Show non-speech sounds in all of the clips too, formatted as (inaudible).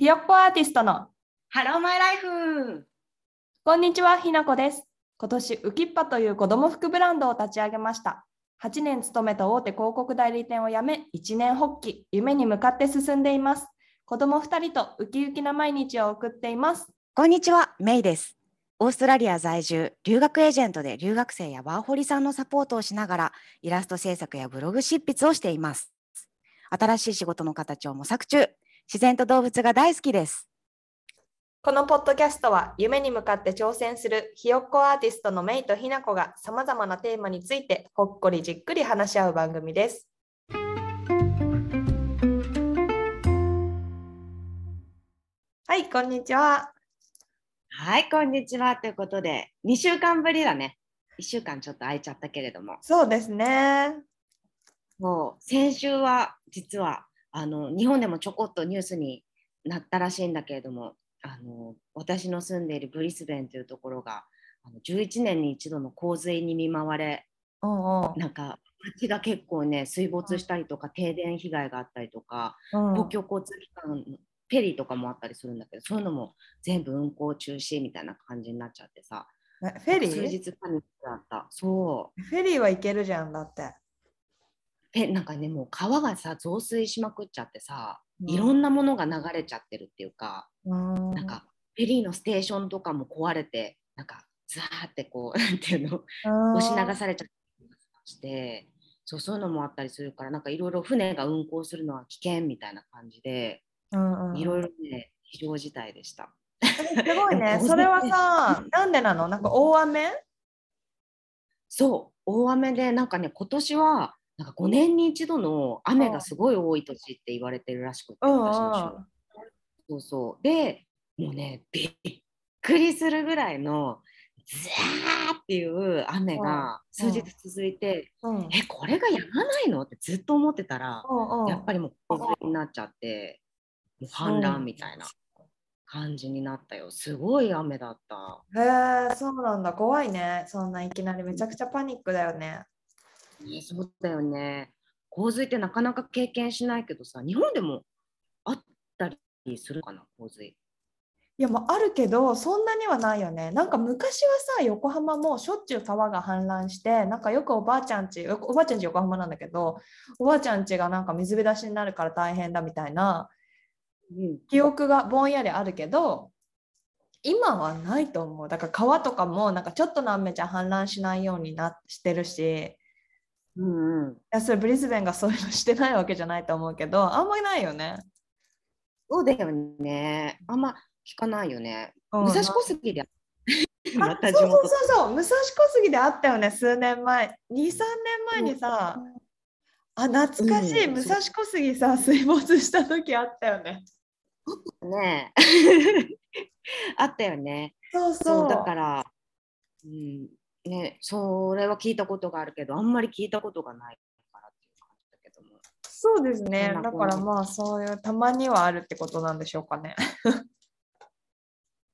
ひよっこアーティストの。ハローマイライフ。こんにちはひなこです。今年ウキッパという子供服ブランドを立ち上げました。8年勤めた大手広告代理店を辞め1年発起。夢に向かって進んでいます。子供2人とウキウキな毎日を送っています。こんにちは、メイです。オーストラリア在住、留学エージェントで留学生やワーホリさんのサポートをしながら、イラスト制作やブログ執筆をしています。新しい仕事の形を模索中、自然と動物が大好きです。このポッドキャストは夢に向かって挑戦するひよっこアーティストのメイとひなこがさまざまなテーマについてほっこりじっくり話し合う番組です。はい、こんにちは。はい、こんにちは。ということで、2週間ぶりだね。1週間ちょっと空いちゃったけれども、そうですね。もう先週は実はあの日本でもちょこっとニュースになったらしいんだけれども、あの私の住んでいるブリスベンというところがあの11年に一度の洪水に見舞われ、うんうん。なんか街が結構ね水没したりとか停電被害があったりとか、うん。公共交通機関のフェリーとかもあったりするんだけどそういうのも全部運行中止みたいな感じになっちゃってさ。えフェリ数ー日パニックだった。そう。フェリーは行けるじゃんだって。えなんかねもう川がさ増水しまくっちゃってさ、うん。いろんなものが流れちゃってるっていうか、うん。なんかフェリーのステーションとかも壊れてなんかザーってこう (laughs) なんていうの押し流されちゃったりしてそうそういうのもあったりするからなんかいろいろ船が運航するのは危険みたいな感じでうんうん。いろいろね非常事態でした。すごいね。それはさ、なんでなの？なんか大雨？そう大雨でなんかね今年はなんか5年に一度の雨がすごい多い年って言われてるらしくて、うん私の州そうそうでもうねびっくりするぐらいのザーっていう雨が数日続いて、うん。うんえこれがやまないのってずっと思ってたら、うんやっぱりもう洪水になっちゃってもう氾濫みたいな感じになったよすごい雨だった。へえ、そうなんだ。怖いね。そんないきなりめちゃくちゃパニックだよね。ね、そうだよね。洪水ってなかなか経験しないけどさ、日本でもあったりするかな、洪水。いや、まあ、あるけど、そんなにはないよね。なんか昔はさ、横浜もしょっちゅう川が氾濫して、なんかよくおばあちゃんち、おおばあちゃんち横浜なんだけど、おばあちゃんちがなんか水浸しになるから大変だみたいなうん、記憶がぼんやりあるけど、今はないと思う。だから川とかもなんかちょっとの雨じゃ氾濫しないようになしてるし、いうん、うん。やそれブリスベンがそういうのしてないわけじゃないと思うけど、あんまりないよね。そうだよね。あんま聞かないよね。うん武蔵小杉で。あ (laughs) またそうそう。そうそう、武蔵小杉であったよね、数年前。2、3年前にさ、あ、懐かしい、うん武蔵小杉さ、水没した時あったよね。ね。(laughs) あったよね。そうそう。そうだから、うん、ね、それは聞いたことがあるけど、あんまり聞いたことがないからっていう感じだけども。そうですねだからまあ、そういう、たまにはあるってことなんでしょうかね。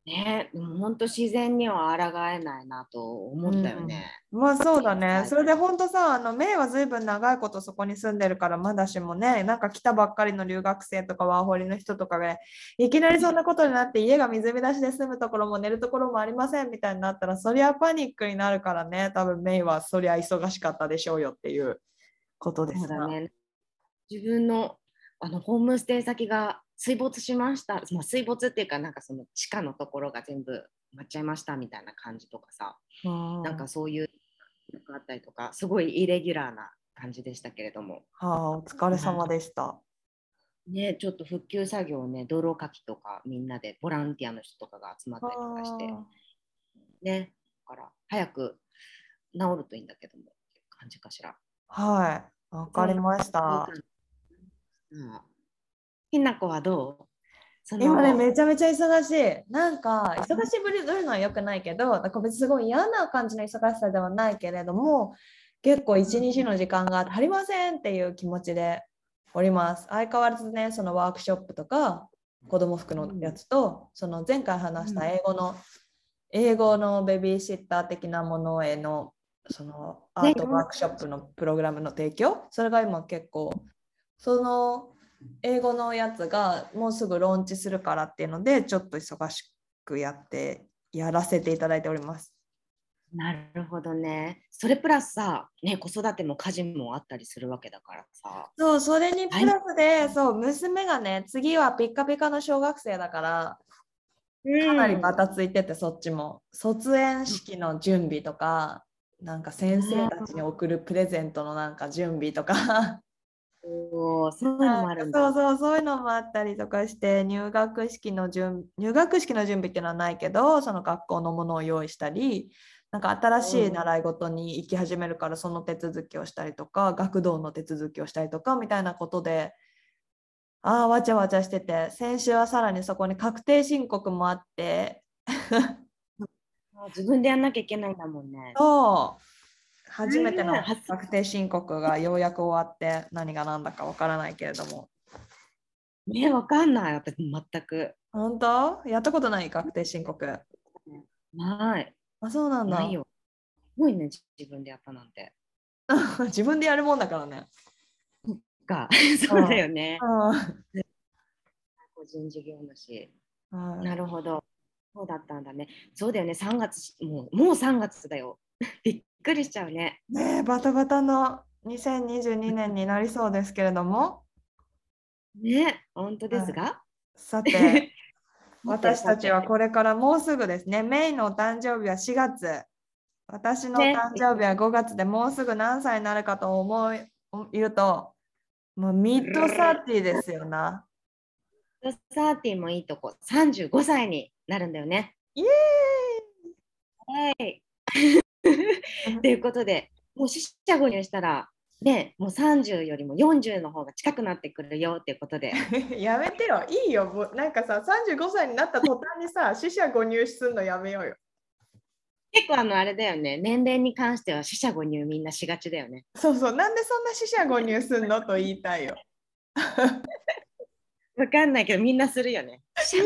ね、でも本当自然には抗えないなと思ったよね。まあそうだね。はいそれで本当さ、あの、メイはずいぶん長いことそこに住んでるから、まだしもね、なんか来たばっかりの留学生とかワーホリの人とかが、いきなりそんなことになって、家が水浸しで住むところも寝るところもありませんみたいになったら、そりゃパニックになるからね、多分メイはそりゃ忙しかったでしょうよっていうことですね。自分のあのホームステイ先が水没しました。まあ、水没っていうか、なんかその地下のところが全部埋まっちゃいましたみたいな感じとかさ、うんなんかそういうのがあったりとか、すごいイレギュラーな感じでしたけれども、はあ、お疲れ様でした。ね、ちょっと復旧作業をね、泥かきとかみんなでボランティアの人とかが集まったりとかして、ね、だから早く治るといいんだけどもっていう感じかしら。はい、わかりました。うん。ひなこはどう？今ね、めちゃめちゃ忙しい。なんか、忙しぶりるのは良くないけど、か別にすごい嫌な感じの忙しさではないけれども、結構一日の時間が足りませんっていう気持ちでおります。相変わらずね、そのワークショップとか、子供服のやつと、その前回話した英語の、英語のベビーシッター的なものへの、そのアートワークショップのプログラムの提供、それが今結構、その英語のやつがもうすぐローンチするからっていうのでちょっと忙しくやってやらせていただいております。なるほどね。それプラスさ、ね、子育ても家事もあったりするわけだからさ。そうそれにプラスで、そう娘がね次はピッカピカの小学生だからかなりバタついててそっちも卒園式の準備とかなんか先生たちに送るプレゼントのなんか準備とかそういうのもあるんだ。そうそうそういうのもあったりとかして入学式の準入学式の準備っていうのはないけどその学校のものを用意したりなんか新しい習い事に行き始めるからその手続きをしたりとか学童の手続きをしたりとかみたいなことでああわちゃわちゃしてて先週はさらにそこに確定申告もあって自分でやんなきゃいけないんだもんね。そう初めてのうん確定申告がようやく終わって何が何だかわからないけれどもね、わかんない。私全く。本当？やったことない？確定申告ない。あそうなんだないよ。すごいね、自分でやったなんて。(laughs) 自分でやるもんだからね。か、そうだよね。う個人事業主。んなるほど。そうだったんだね。そうだよね、3月し、もうもう3月だよ。(laughs) びっくりしちゃうね。ねえバタバタの2022年になりそうですけれどもね、本当ですが？さて (laughs) 私たちはこれからもうすぐですねメイのお誕生日は4月私のおね誕生日は5月でもうすぐ何歳になるかと思いいるともうミッドサーティーですよな。サーティもいいとこ、35歳になるんだよね。イエはい。ということで、もう四捨五入したら、ね、もう30よりも40の方が近くなってくるよっていうことで。(laughs) やめてよいいよもうなんかさ35歳になった途端にさ (laughs) 死者誤入するのやめようよ。結構あのあれだよね、年齢に関しては四捨五入みんなしがちだよね。そうそうなんでそんな死者誤入すんのと言いたいよ。(laughs) わかんないけどみんなするよね。死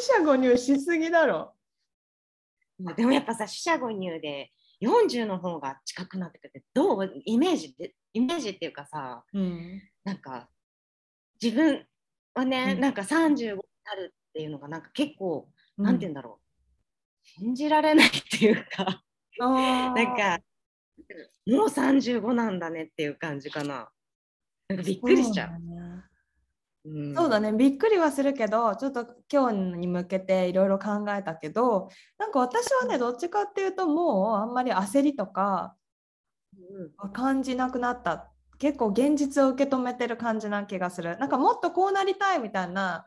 者誤入しすぎだろ。でもやっぱさ、四捨五入で40の方が近くなってくてどう？イメージでイメージっていうかさ、うん。なんか自分はね、うん。なんか35になるっていうのがなんか結構、なんて言うんだだろう。信じられないっていうかななんかもう35なんだねっていう感じかな。なんかびっくりしちゃう。うん。そうだね。びっくりはするけどちょっと今日に向けていろいろ考えたけどなんか私はねどっちかっていうともうあんまり焦りとか感じなくなった。結構現実を受け止めてる感じな気がする。なんかもっとこうなりたいみたいな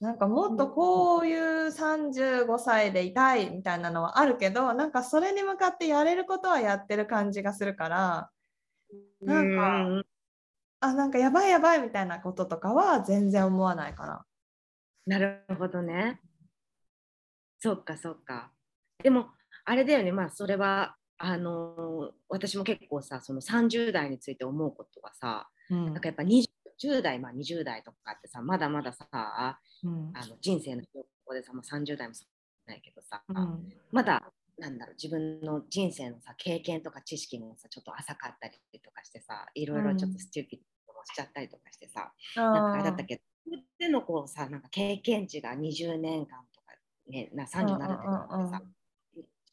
なんかもっとこういう35歳でいたいみたいなのはあるけどなんかそれに向かってやれることはやってる感じがするからなんかうんあなんかやばいやばいみたいなこととかは全然思わないかな。なるほどね。そっかそっか。でもあれだよねまあそれはあのー私も結構さその30代について思うことがさうんなんかやっぱ20 10代まあ20代とかってさまだまださうんあの人生の証拠でさ、まあ、30代もそうないけどさ、うんまだなんだろう自分の人生のさ経験とか知識もさちょっと浅かったりとかしてさいろいろちょっとスチューピッドもしちゃったりとかしてさ、なんかあれだったけどでのこうさなんか経験値が20年間とか、ね、な30になるってことでさ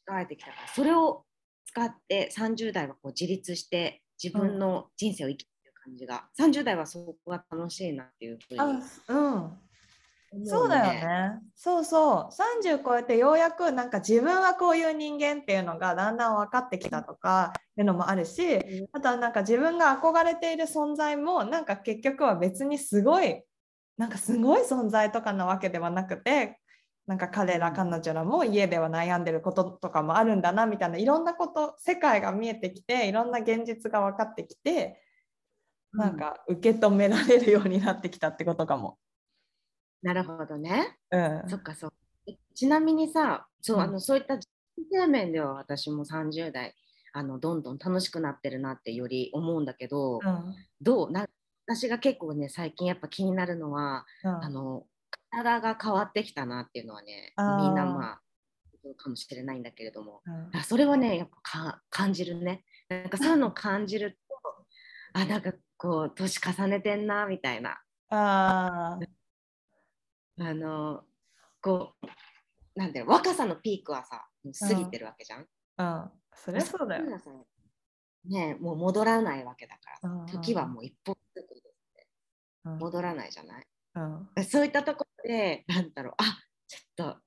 使えてきたからそれを使って30代はこう自立して自分の人生を生きてる感じが、30代はそこが楽しいなっていうふうにあうんそうだよね。そうそう。30超えてようやくなんか自分はこういう人間っていうのがだんだん分かってきたとかいうのもあるし、あとはなんか自分が憧れている存在もなんか結局は別にすごいなんかすごい存在とかなわけではなくてなんか彼ら彼女らも家では悩んでることとかもあるんだなみたいないろんなこと世界が見えてきていろんな現実が分かってきてなんか受け止められるようになってきたってことかも。なるほどね。うん。そっかそっか。えちなみにさ、そう,、うん。あのそういった人生面では私も30代あのどんどん楽しくなってるなってより思うんだけど、うん。どう？な私が結構ね最近やっぱ気になるのは、うん。あの体が変わってきたなっていうのはねみんなまあかもしれないんだけれども。うん。あそれはねやっぱか感じるね。なんかそういうのを感じるとあなんかこう年重ねてんなみたいな。ああのこうなんていうの若さのピークはさ過ぎてるわけじゃん。あ、うん。そりゃそうだよ。ねもう戻らないわけだからうん時はもう一歩ずつうん戻らないじゃない？うんそういったところでなんだろうあちょっとあ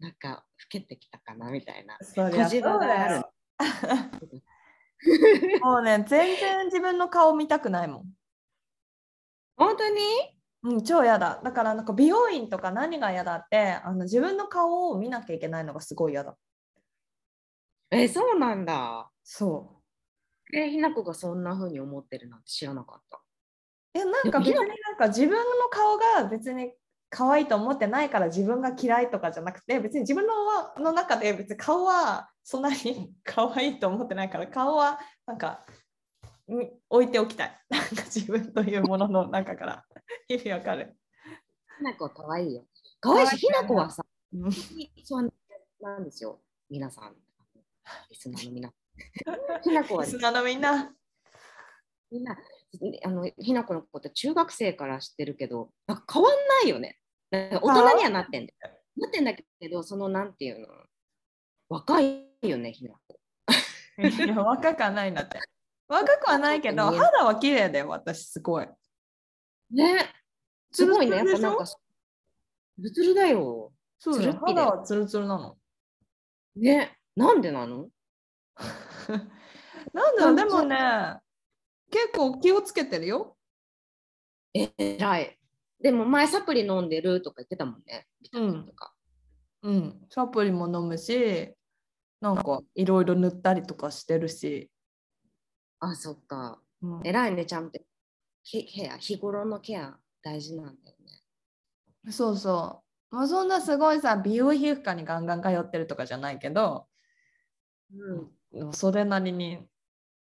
なんか老けてきたかなみたいなそりゃそうだよ。(laughs) もうね、全然自分の顔見たくないもん。本当に？うん、超嫌だ。だからなんか美容院とか何が嫌だってあの自分の顔を見なきゃいけないのがすごい嫌だ。えそうなんだそえひなこがそんな風に思ってるなんて知らなかったう。えなんか別になんか自分の顔が別に可愛いと思ってないから自分が嫌いとかじゃなくて別に自分のの中で別に顔はそんなに (laughs) 可愛いと思ってないから顔はなんかに置いておきたい。(laughs) なんか自分というものの中から。(laughs) 意味わかる。ひなこは可愛いよ。可愛いしひなこはさうん。そうなんですよ皆さん。リスナーの皆。さ (laughs) んひなこはリスナーのみんな。みんな。あのひなこのこと中学生から知ってるけどな変わんないよね。大人にはなってんだよ。なってんだけどそのなんていうの？若いよねひなこ。いや若くはないんだって。若くはないけど、肌は綺麗だよ、私すごい。ね。すごいねやっぱなんか。ブツルだよ。そうだよ肌はツルツルなの。ね。なんでなの？(laughs) なんだろう、でもね、結構気をつけてるよ。えらい。でも前サプリ飲んでるとか言ってたもんねビタミンとか、うん、サプリも飲むし、なんかいろいろ塗ったりとかしてるし。あそっかうんえらいねちゃんとケケア日頃のケア大事なんだよねそうそう。まあ、そんなすごいさ、美容皮膚科にガンガン通ってるとかじゃないけど、うんそれなりに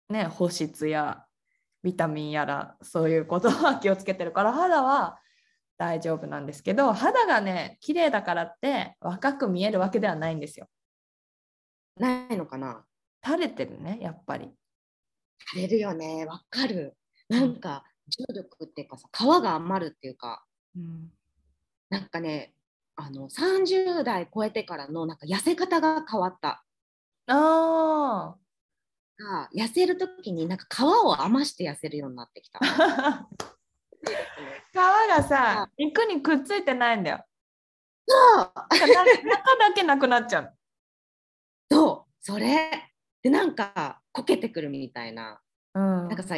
ね、保湿やビタミンやらそういうことは気をつけてるから肌は大丈夫なんですけど肌がね綺麗だからって若く見えるわけではないんですよ。ないのかな？垂れてるねやっぱり。垂れるよね。わかる。なんか重力っていうかさ皮が余るっていうか。うん、なんかねあの30代超えてからのなんか痩せ方が変わった。あが痩せる時になんか皮を余して痩せるようになってきた。(laughs) あ皮がさ肉にくっついてないんだよ。そう。中だけなくなっちゃう。そう。それ。でなんかこけてくるみたいな。うん。なんかさ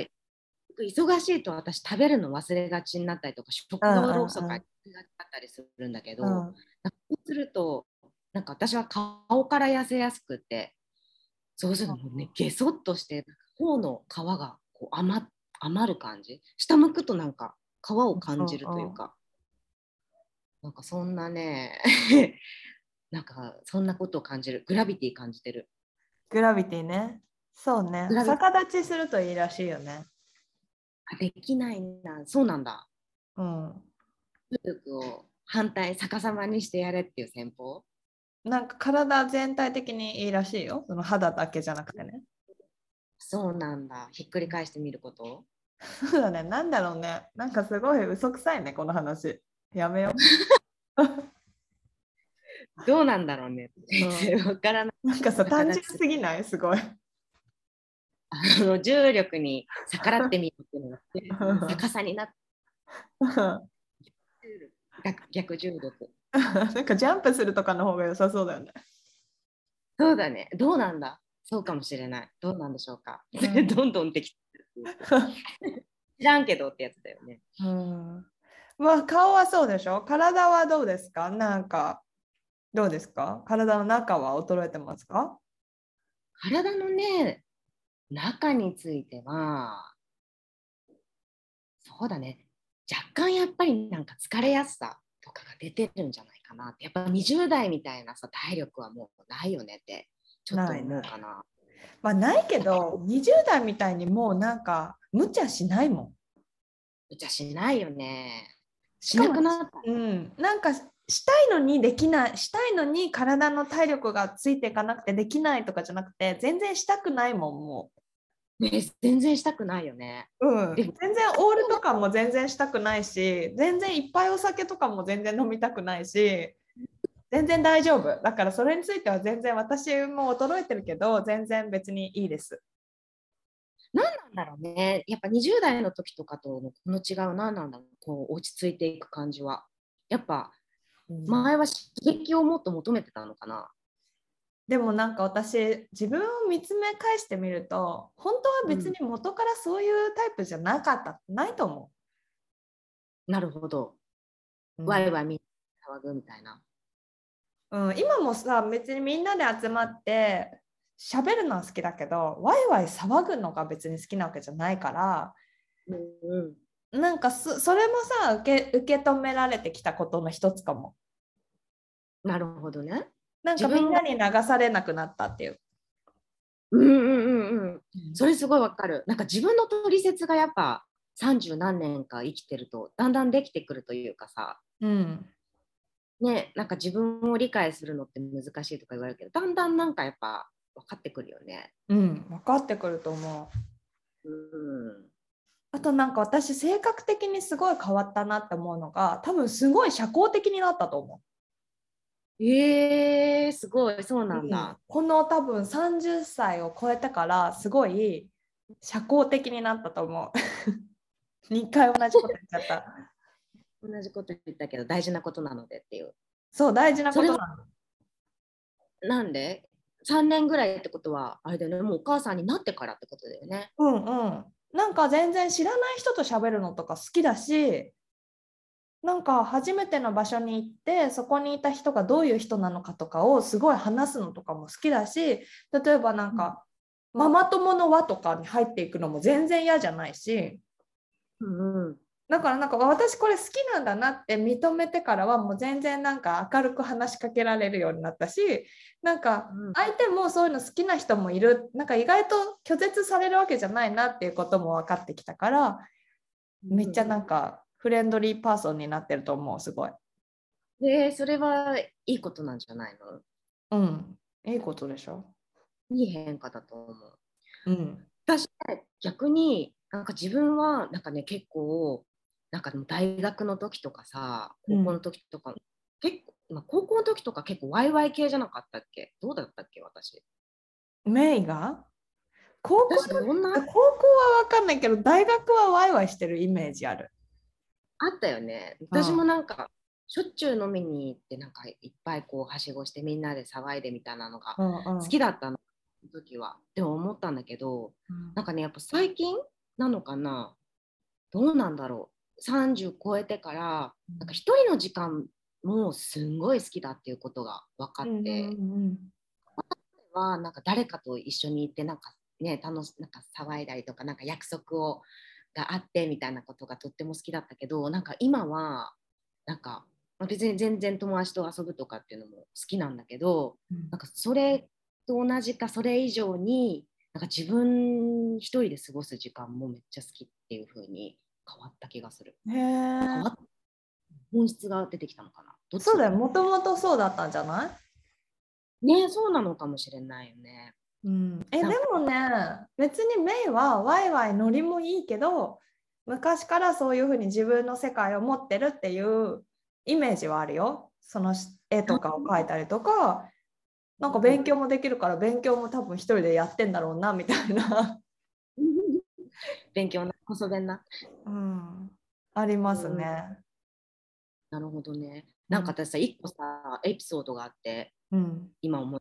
忙しいと私食べるの忘れがちになったりとか食道ローソクがあったりするんだけど、うんなんかそうするとなんか私は顔から痩せやすくてそうするとねゲソっとして頬の皮がこう余余る感じ。下向くとなんか皮を感じるというか、なんかそんなね (laughs) なんかそんなことを感じる。グラビティ感じてる。グラビティね。そうね。逆立ちするといいらしいよね。あできないなそうなんだうん。重力を反対逆さまにしてやれっていう戦法？なんか体全体的にいいらしいよ。その肌だけじゃなくてね。そうなんだひっくり返してみること？そうだね。なんだろうね。なんかすごい嘘くさいね、この話。やめよ (laughs) どうなんだろうねう (laughs) わからないう。なんかさ、単純すぎない？すごい。あの重力に逆らってみるっていうのうんが逆さになって逆逆重力。(laughs) なんかジャンプするとかの方が良さそうだよね。そうだね。どうなんだ？そうかもしれない。どうなんでしょうか、うん。(laughs) どんどんできてる (laughs) 知らんけどってやつだよね。うん。まあ顔はそうでしょ？体はどうですか？なんかどうですか？体の中は衰えてますか？体のね中についてはそうだね。若干やっぱりなんか疲れやすさとかが出てるんじゃないかなって。やっぱ20代みたいなさ体力はもうないよねってちょっと思うかな。まあないけど20代みたいにもうなんか無茶しないもじゃしないよね。しなくなった。ん。うん。なんかしたいのにできないしたいのに体の体力がついていかなくてできないとかじゃなくて全然したくないもんもね、全然したくないよね。うん、で全然オールとかも全然したくないし全然いっぱいお酒とかも全然飲みたくないし全然大丈夫だからそれについては全然私も衰えてるけど全然別にいいです何なんだろうね。やっぱ20代の時とかとのこの違う何なんだろう。こう落ち着いていく感じは。やっぱ前は刺激をもっと求めてたのかな。でもなんか私自分を見つめ返してみると本当は別に元からそういうタイプじゃなかった、ないと思なるほど。う、ワイワイみんな騒ぐみたいな。うん、今もさ別にみんなで集まって喋るのは好きだけどワイワイ騒ぐのが別に好きなわけじゃないからうんうん。なんかそそれもさ受け受け止められてきたことの一つかもなるほどね。なんかみんなに流されなくなったっていう、うんうんうんうん。それすごいわかる。なんか自分の取説がやっぱ30何年か生きてるとだんだんできてくるというかさ。うん、ね、なんか自分を理解するのって難しいとか言われるけどだんだんなんかやっぱ分かってくるよね。うん、分かってくると思ううんあとなんか私性格的にすごい変わったなって思うのが多分すごい社交的になったと思えー、すごいそうう、なんだ。この多分30歳を超えてからすごい社交的になったと思う (laughs) 2回同じこと言っちゃった同じこと言ったけど大事なことなのでっていう。そう大事なことなのなんで ?3 年ぐらいってことはあれだよねもうお母さんになってからってことだよね。うんうんなんか全然知らない人と喋るのとか好きだしなんか初めての場所に行ってそこにいた人がどういう人なのかとかをすごい話すのとかも好きだし例えばなんか、ママ友の輪とかに入っていくのも全然嫌じゃないし。うんうん、だからなんか私これ好きなんだなって認めてからはもう全然なんか明るく話しかけられるようになったしなんかうん。相手もそういうの好きな人もいる。なんか意外と拒絶されるわけじゃないなっていうことも分かってきたからめっちゃなんかフレンドリーパーソンになってると思うすごい。でそれはいいことなんじゃないの？うん。いいことでしょ。いい変化だと思う。うん。私ね逆になんか自分はなんかね結構なんかでも大学の時とかさ高校の時とか、結構まあ高校の時とか結構ワイワイ系じゃなかったっけ？どうだったっけ私？メイが？高校高校は分かんないけど大学はワイワイしてるイメージある。あったよね。私もなんかしょっちゅう飲みに行ってなんかいっぱいこうはしごしてみんなで騒いでみたいなのがうんうん。好きだったの、その時は。でも思ったんだけどなんかねやっぱ最近なのかな。どうなんだろう。30超えてからなんか一人の時間もすんごい好きだっていうことが分かって、うんうんはなんか誰かと一緒に行ってなんかね楽しなんか騒いだりとかなんか約束をがあってみたいなことがとっても好きだったけどなんか今はなんかまあ別に全然友達と遊ぶとかっていうのも好きなんだけどうん。なんかそれと同じかそれ以上になんか自分一人で過ごす時間もめっちゃ好きっていう風に変わった気がする。へ変本質が出てきたのかな？そうだよ。もともとそうだったんじゃない？ねそうなのかもしれないよね。うん、えでもね別にメイはワイワイノリもいいけど昔からそういうふうに自分の世界を持ってるっていうイメージはあるよ。そのし絵とかを描いたりとか。なんか勉強もできるから勉強も多分一人でやってんだろうなみたいな、(laughs) 勉強な、こそ弁な。うん、ありますね。なるほどね。なんか私さ、一個さ、エピソードがあって、うん。今思った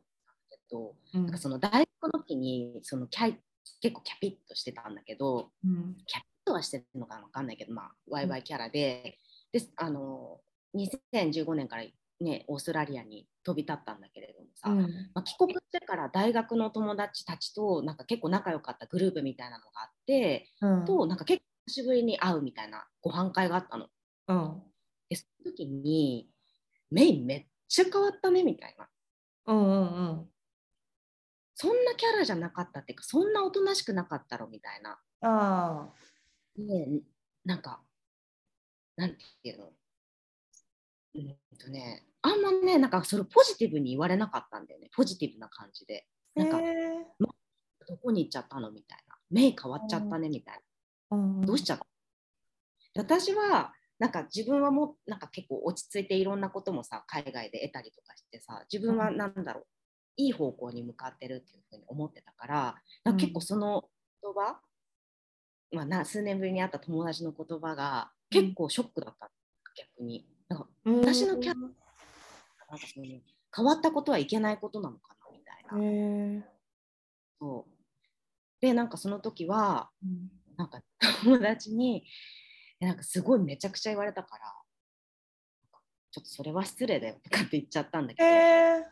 んだけど、うん。なんかその大学の時に、そのキャイ結構キャピッとしてたんだけど、うん。キャピッとはしてるのかわかんないけど、まあ、ワイワイキャラで、で、あの、2015年からね、オーストラリアに飛び立ったんだけれどもさ、うん。まあ、帰国してから大学の友達たちとなんか結構仲良かったグループみたいなのがあって、うん。となんか結構久しぶりに会うみたいなご飯会があったの。うん。でその時にメインめっちゃ変わったねみたいな。うんうんうんそんなキャラじゃなかったっていうかそんなおとなしくなかったろみたいな。あでなんかなんていうの？うんとねあんまねなんかそれポジティブに言われなかったんだよね。ポジティブな感じで。あなんかへえどこに行っちゃったのみたいな。目変わっちゃったねみたいな、うん。どうしちゃった？私はなんか自分はもうなんか結構落ち着いていろんなこともさ海外で得たりとかしてさ自分はなんだろう、いい方向に向かってるっていうふうに思ってたからか結構その言葉、まあ、な数年ぶりに会った友達の言葉が結構ショックだった、逆に。なんか私のキャラなんかその変わったことはいけないことなのかなみたいな。そう。でなんかその時はうん。なんか友達にえなんかすごいめちゃくちゃ言われたからちょっとそれは失礼だよとかって言っちゃったんだけど、へえ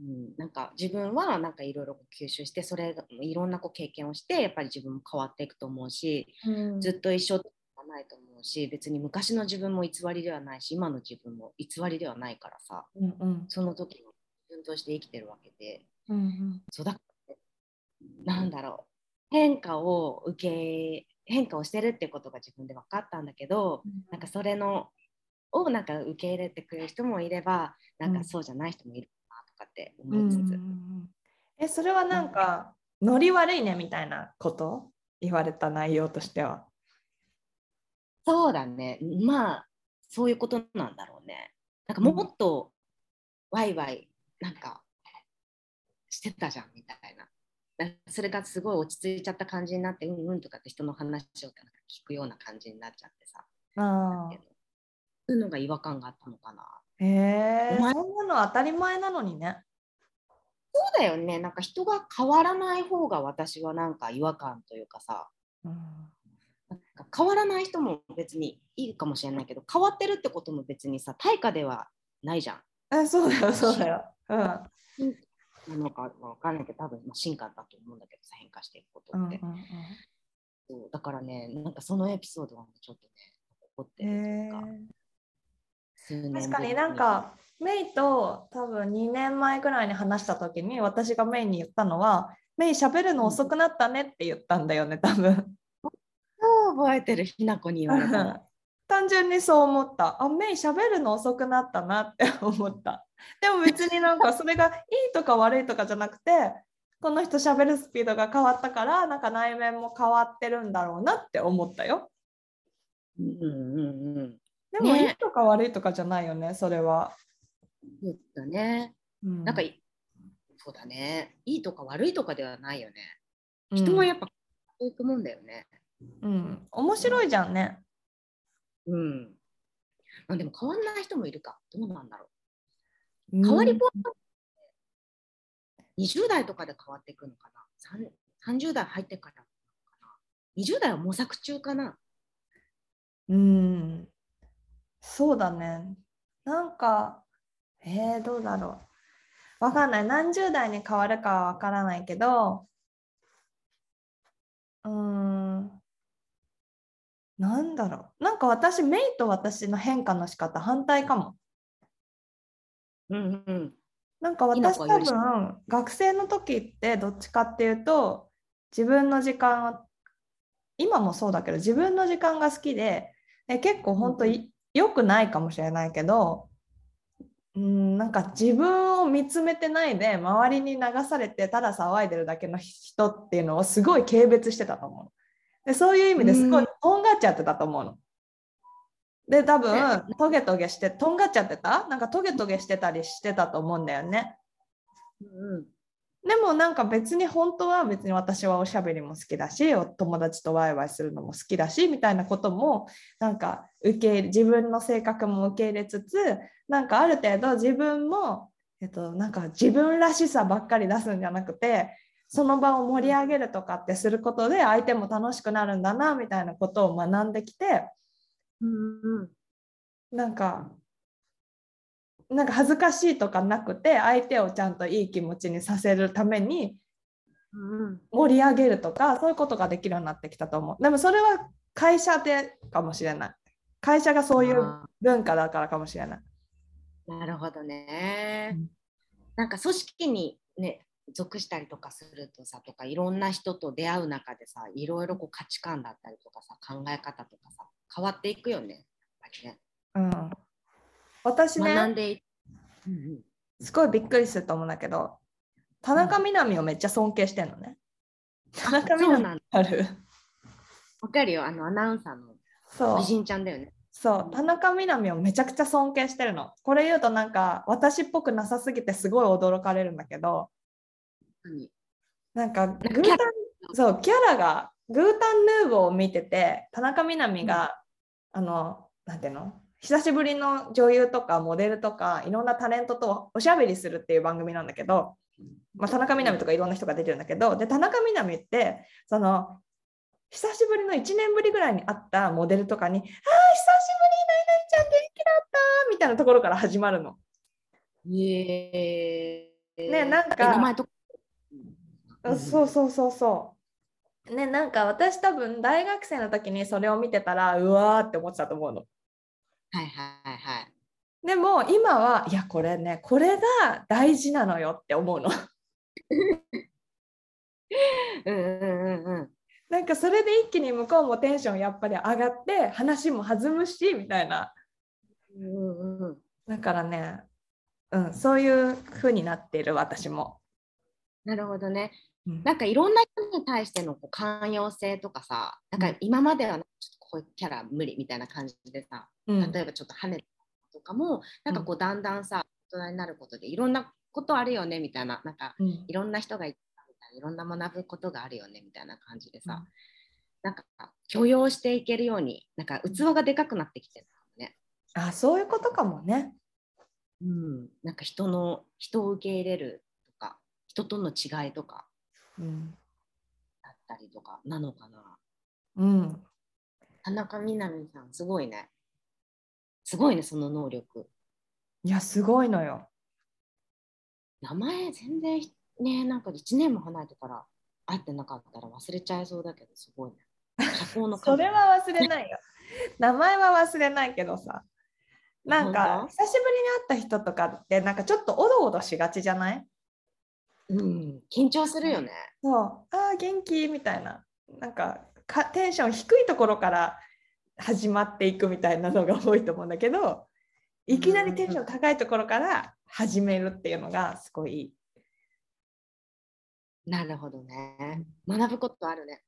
うん、なんか自分はなんかいろいろ吸収してそれがいろんなこう経験をしてやっぱり自分も変わっていくと思うしうん。ずっと一緒ではないと思うし別に昔の自分も偽りではないし今の自分も偽りではないからさ。うんうん。その時の自分として生きてるわけで。うんうん。そうだなんだろう。変化を受け変化をしてるってことが自分で分かったんだけどなんかそれのをなんか受け入れてくれる人もいればなんかそうじゃない人もいるかって思いつつ、うんうんうんえそれはなんかノリ悪いねみたいなこと？言われた内容としては。そうだね。まあそういうことなんだろうね。なんかもっとワイワイなんかしてたじゃんみたいな。それがすごい落ち着いちゃった感じになってうんうんとかって人の話をなんか聞くような感じになっちゃってさ。あそういうのが違和感があったのかな。ーへえそんなの当たり前なのにね。そうだよね。なんか人が変わらない方が私はなんか違和感というかさ。うん。なんか変わらない人も別にいいかもしれないけど変わってるってことも別にさ対価ではないじゃん。えそうだよそうだよ。うん。なのかわかんないけど多分まあ進化だと思うんだけどさ変化していくことって、うんうんうん。そうだからねなんかそのエピソードはねちょっとね残ってるといへうか確かになんかメイと多分2年前ぐらいに話した時に私がメイに言ったのはメイ喋るの遅くなったねって言ったんだよね (laughs) 多分。そう覚えてるひなこに言われたの (laughs) 単純にそう思った。あ、メイ喋るの遅くなったなって思った。でも別になんかそれがいいとか悪いとかじゃなくて、この人喋るスピードが変わったから、なんか内面も変わってるんだろうなって思ったよ。うんうんうんでもね。いいとか悪いとかじゃないよね、それは。そうだね。うん。なんかいそうだね。いいとか悪いとかではないよね。うん。人はやっぱ変わっていくもんだよね。うん、面白いじゃんね。うん、まあ、でも変わんない人もいるか。どうなんだろう。変変わりぽ20代とかで変わっていくのかな。さん30代入ってからかな。20代は模索中かな。うん、そうだね。なんか、えー、どうだろう。わかんない。何十代に変わるかはわからないけど、うーん、なんだろう。なんか私、メイと私の変化の仕方反対かも。うんうんなんか私多分学生の時ってどっちかっていうと自分の時間を今もそうだけど自分の時間が好きでで結構本当に良くないかもしれないけどうんなんか自分を見つめてないで周りに流されてただ騒いでるだけの人っていうのをすごい軽蔑してたと思うでそういう意味ですごいとんがっちゃってたと思うの。で多分トゲトゲしてとんがっちゃってた？なんかトゲトゲしてたりしてたと思うんだよね。うんでもなんか別に本当は別に私はおしゃべりも好きだしお友達とワイワイするのも好きだしみたいなこともなんか受け入れ自分の性格も受け入れつつなんかある程度自分も、えっと、なんか自分らしさばっかり出すんじゃなくてその場を盛り上げるとかってすることで相手も楽しくなるんだなみたいなことを学んできてうんうん。なんかなんか恥ずかしいとかなくて相手をちゃんといい気持ちにさせるためにうん。盛り上げるとかそういうことができるようになってきたと思う。でもそれは会社でかもしれない会社がそういうあ文化だからかもしれない。ーなるほどね、うん。なんか組織にね属したりとかするとさとかいろんな人と出会う中でさいろいろこう価値観だったりとかさ考え方とかさ変わっていくよね。やっぱりね。うん。私ね学んでいうんうん。すごいびっくりすると思うんだけど田中みな実をめっちゃ尊敬してんのね。田中みなそうなんだ。ある？わかるよ。あのアナウンサーのそう。美人ちゃんだよね。そう。田中みな実をめちゃくちゃ尊敬してるの。これ言うとなんか私っぽくなさすぎてすごい驚かれるんだけど。何？なんかグータンそうキャラがグータンヌーボーを見てて田中みな実が、あのなんていうの？久しぶりの女優とかモデルとかいろんなタレントとおしゃべりするっていう番組なんだけど、まあ、田中みな実とかいろんな人が出てるんだけどで田中みな実ってその久しぶりの1年ぶりぐらいに会ったモデルとかに「ああ久しぶりなちゃん元気だった」みたいなところから始まるの。えー、ねなんかえ名前とか？あそうそうそうそう。ねなんか私多分大学生の時にそれを見てたらうわーって思ってたと思うの。はいはいはい。でも今はいやこれねこれが大事なのよって思うの。(laughs) うんうんうんうん。なんかそれで一気に向こうもテンションやっぱり上がって話も弾むしみたいな。うんうんうん、だからね、うん、そういう風になっている私も。なるほどね。うんなんかいろんな人に対してのこう寛容性とかさ、なんか今まではちょっとこういうキャラ無理みたいな感じでさ、うん例えばちょっと跳ねたとかも、なんかこうだんだんさ、大人になることでいろんなことあるよねみたいな、なんかうんいろんな人がいたみたいろんな学ぶことがあるよねみたいな感じでさ、うんなんか許容していけるように、なんか器がでかくなってきてるのね。あそういうことかもね。うん、なんか人の人を受け入れるとか、人との違いとかうんだったりとかなのかな。うん、田中みな実さん、すごいね。すごいね、その能力。いやすごいのよ。名前全然ね、なんか1年も離れてから会ってなかったら忘れちゃいそうだけど、すごいね。社交のそれは忘れないよ。(laughs) 名前は忘れないけどさ。なんか本久しぶりに会った人とかってなんかちょっとおどおどしがちじゃない？うん、緊張するよね。そうあー元気？みたいななんかかテンション低いところから始まっていくみたいなのが多いと思うんだけどいきなりテンション高いところから始めるっていうのがすごいいい。なるほどね。学ぶことあるね。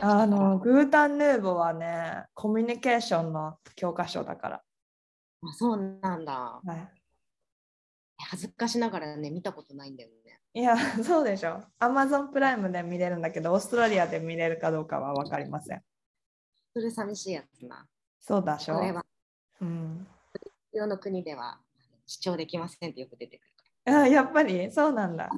あのグータンヌーボはねコミュニケーションの教科書だから。あそうなんだ。はい恥ずかしながらね、見たことないんだよね。いや、(laughs) そうでしょ。アマゾンプライムで見れるんだけど、オーストラリアで見れるかどうかは分かりません。それ寂しいやつな。そうだしょこ。れは、うん、世の国では視聴できませんってよく出てくるから。あやっぱり？そうなんだ。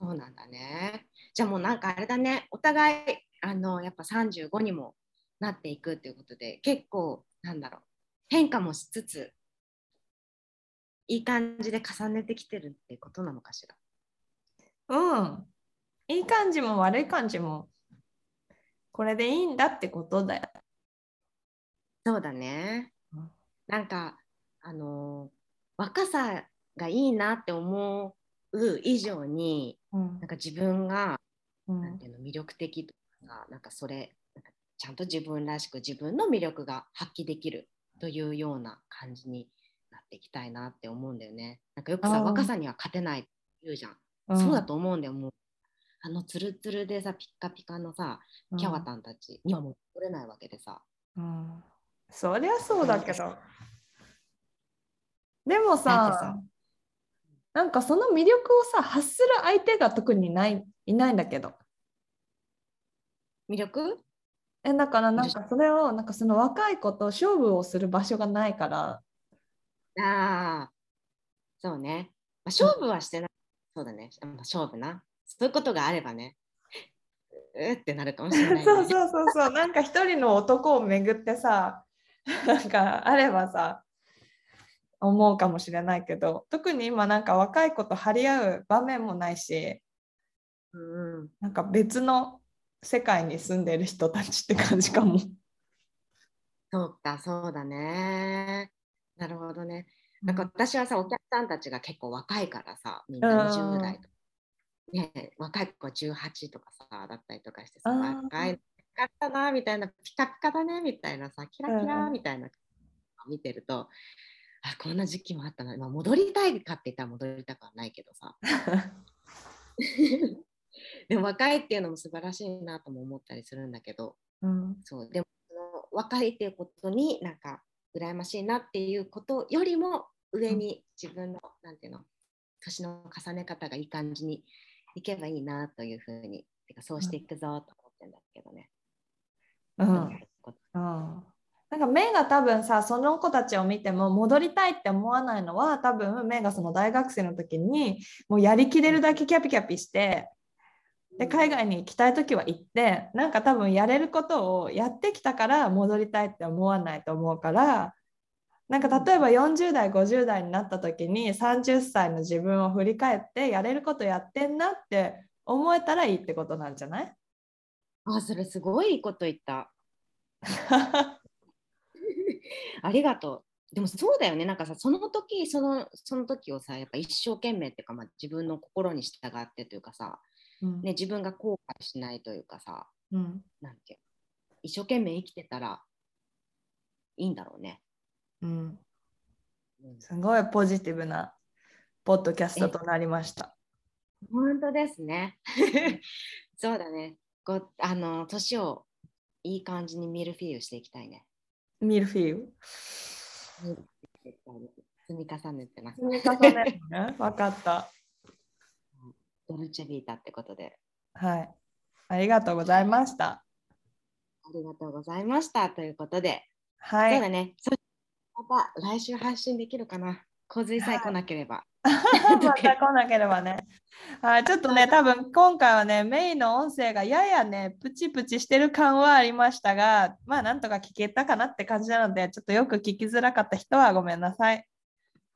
そうなんだね。じゃあもうなんかあれだね、お互い、あの、やっぱ35にもなっていくっていうことで、結構、なんだろう、変化もしつつ、いい感じで重ねてきてるってことなのかしら。うん。いい感じも悪い感じも、これでいいんだってことだよ。そうだねうん。なんか、あの、若さがいいなって思う以上に、うんなんか自分がうんなんていうの魅力的とかなんかそれちゃんと自分らしく自分の魅力が発揮できるというような感じになっていきたいなって思うんだよね。なんかよくさ若さには勝てないって言うじゃん。うんそうだと思うんだよもうあのツルツルでさピッカピカのさキャワタンたちにはもう取れないわけでさ。うんそりゃそうだけど。でもさ、なんかその魅力をさ、発する相手が特にないいないんだけど。魅力？えだからなんかそれをなんかその若い子と勝負をする場所がないからああそうね。まあ、勝負はしてない。そうだね。まあ勝負な。そういうことがあればね。(laughs) うーってなるかもしれない、ね。そうそうそうそうなんか一人の男を巡ってさ (laughs) なんかあればさ思うかもしれないけど特に今なんか若い子と張り合う場面もないしうんうん。なんか別の世界に住んでる人たちって感じかも。そうか、そうだね。なるほどね。なんか私はさ、お客さんたちが結構若いからさ、みんなうん20代とか、ね、若い子は18とかさ、だったりとかしてさ、若いかったな、みたいな、ピカピカだね、みたいなさ、キラキラうんみたいな、見てると、あ、こんな時期もあったな。まあ、戻りたいかって言ったら戻りたくはないけどさ、(laughs) でも若いっていうのも素晴らしいなとも思ったりするんだけど。うん。そう。でもその若いっていうことになんか羨ましいなっていうことよりも上に自分の、なんていうの年の重ね方がいい感じにいけばいいなというふうにてかそうしていくぞと思ってんだけどね。うん。うん。うんなんかメイが多分さその子たちを見ても戻りたいって思わないのは多分メイがその大学生の時にもうやりきれるだけキャピキャピしてで海外に行きたい時は行ってなんか多分やれることをやってきたから戻りたいって思わないと思うからなんか例えば40代50代になった時に30歳の自分を振り返ってやれることやってんなって思えたらいいってことなんじゃない？あそれすごいいいこと言った。(laughs) (laughs) ありがとう。でもそうだよね、なんかさ、その時そのその時をさ、やっぱ一生懸命っていうか、まあ、自分の心に従ってというかさ、うんね、自分が後悔しないというかさ、うんなんていうの一生懸命生きてたらいいんだろうね。うんうんすごいポジティブなポッドキャストとなりました。本当ですね。(laughs) そうだね。こうあの年をいい感じにミルフィーユしていきたいね。ミルフィーユ。積み重ねてます。積み重ねるね。(laughs) わかった。ドルチェビータってことで。はい。ありがとうございました。ありがとうございました。ということで、はい。そうだね。そまた来週発信できるかな。洪水さえ来なければ。(laughs) また来なければね。はい、ちょっとね、多分今回はね、メインの音声がややね、プチプチしてる感はありましたが、まあなんとか聞けたかなって感じなので、ちょっとよく聞きづらかった人はごめんなさい。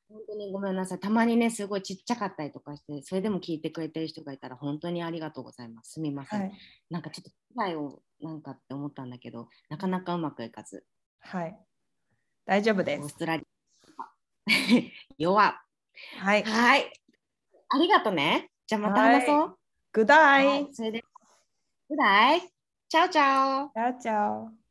本当にごめんなさい。たまにね、すごいちっちゃかったりとかして、それでも聞いてくれてる人がいたら本当にありがとうございます。すみません。はい。なんかちょっと機会をなんかって思ったんだけど、なかなかうまくいかず、はい。大丈夫でオーす。ストラリア (laughs) 弱。はい。はい。ありがとね。じゃあまた話そう。グダイ。はいそれで、ぐらい。チャオチャオ。チャオチャオ。